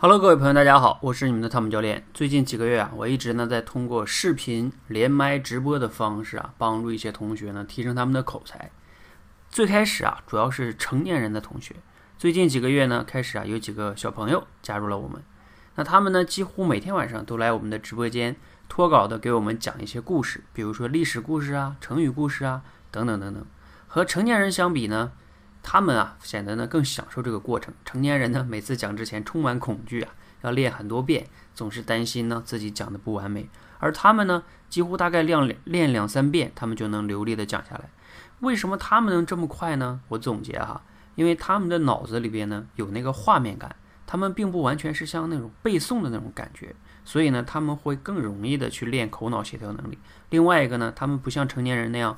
Hello，各位朋友，大家好，我是你们的汤姆教练。最近几个月啊，我一直呢在通过视频连麦直播的方式啊，帮助一些同学呢提升他们的口才。最开始啊，主要是成年人的同学。最近几个月呢，开始啊有几个小朋友加入了我们。那他们呢，几乎每天晚上都来我们的直播间脱稿的给我们讲一些故事，比如说历史故事啊、成语故事啊等等等等。和成年人相比呢？他们啊，显得呢更享受这个过程。成年人呢，每次讲之前充满恐惧啊，要练很多遍，总是担心呢自己讲的不完美。而他们呢，几乎大概练练两三遍，他们就能流利的讲下来。为什么他们能这么快呢？我总结哈，因为他们的脑子里边呢有那个画面感，他们并不完全是像那种背诵的那种感觉，所以呢他们会更容易的去练口脑协调能力。另外一个呢，他们不像成年人那样。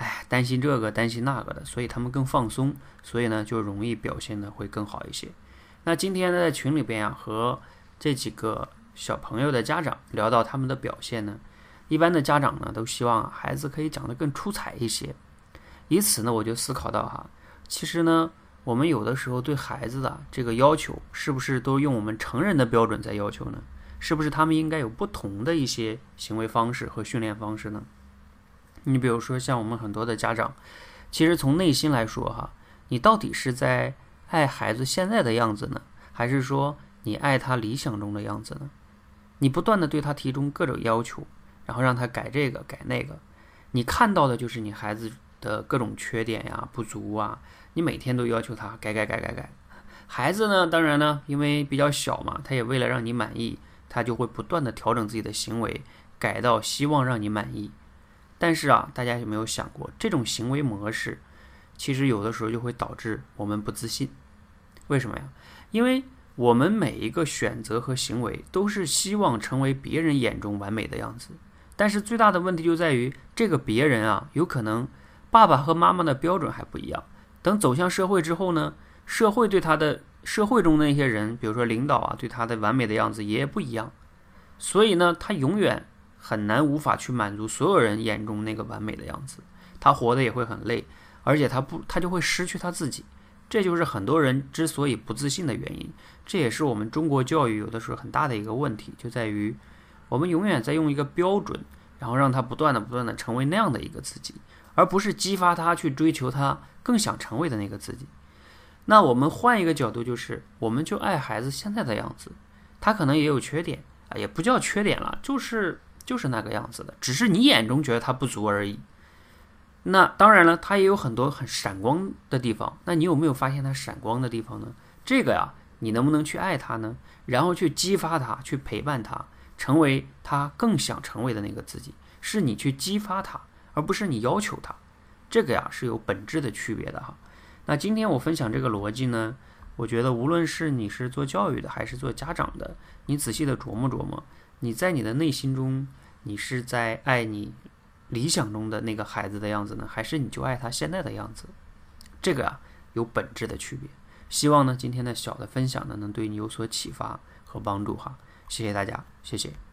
哎，担心这个担心那个的，所以他们更放松，所以呢就容易表现的会更好一些。那今天呢在群里边啊和这几个小朋友的家长聊到他们的表现呢，一般的家长呢都希望孩子可以讲得更出彩一些。以此呢我就思考到哈，其实呢我们有的时候对孩子的这个要求是不是都用我们成人的标准在要求呢？是不是他们应该有不同的一些行为方式和训练方式呢？你比如说，像我们很多的家长，其实从内心来说，哈，你到底是在爱孩子现在的样子呢，还是说你爱他理想中的样子呢？你不断的对他提出各种要求，然后让他改这个改那个，你看到的就是你孩子的各种缺点呀、不足啊，你每天都要求他改改改改改。孩子呢，当然呢，因为比较小嘛，他也为了让你满意，他就会不断的调整自己的行为，改到希望让你满意。但是啊，大家有没有想过，这种行为模式，其实有的时候就会导致我们不自信。为什么呀？因为我们每一个选择和行为都是希望成为别人眼中完美的样子。但是最大的问题就在于，这个别人啊，有可能爸爸和妈妈的标准还不一样。等走向社会之后呢，社会对他的社会中的那些人，比如说领导啊，对他的完美的样子也不一样。所以呢，他永远。很难无法去满足所有人眼中那个完美的样子，他活得也会很累，而且他不，他就会失去他自己，这就是很多人之所以不自信的原因。这也是我们中国教育有的时候很大的一个问题，就在于我们永远在用一个标准，然后让他不断的不断的成为那样的一个自己，而不是激发他去追求他更想成为的那个自己。那我们换一个角度，就是我们就爱孩子现在的样子，他可能也有缺点啊，也不叫缺点了，就是。就是那个样子的，只是你眼中觉得它不足而已。那当然了，它也有很多很闪光的地方。那你有没有发现它闪光的地方呢？这个呀，你能不能去爱它呢？然后去激发它，去陪伴它，成为它更想成为的那个自己。是你去激发它，而不是你要求它。这个呀是有本质的区别的哈。那今天我分享这个逻辑呢，我觉得无论是你是做教育的，还是做家长的，你仔细的琢磨琢磨，你在你的内心中。你是在爱你理想中的那个孩子的样子呢，还是你就爱他现在的样子？这个啊有本质的区别。希望呢今天的小的分享呢能对你有所启发和帮助哈。谢谢大家，谢谢。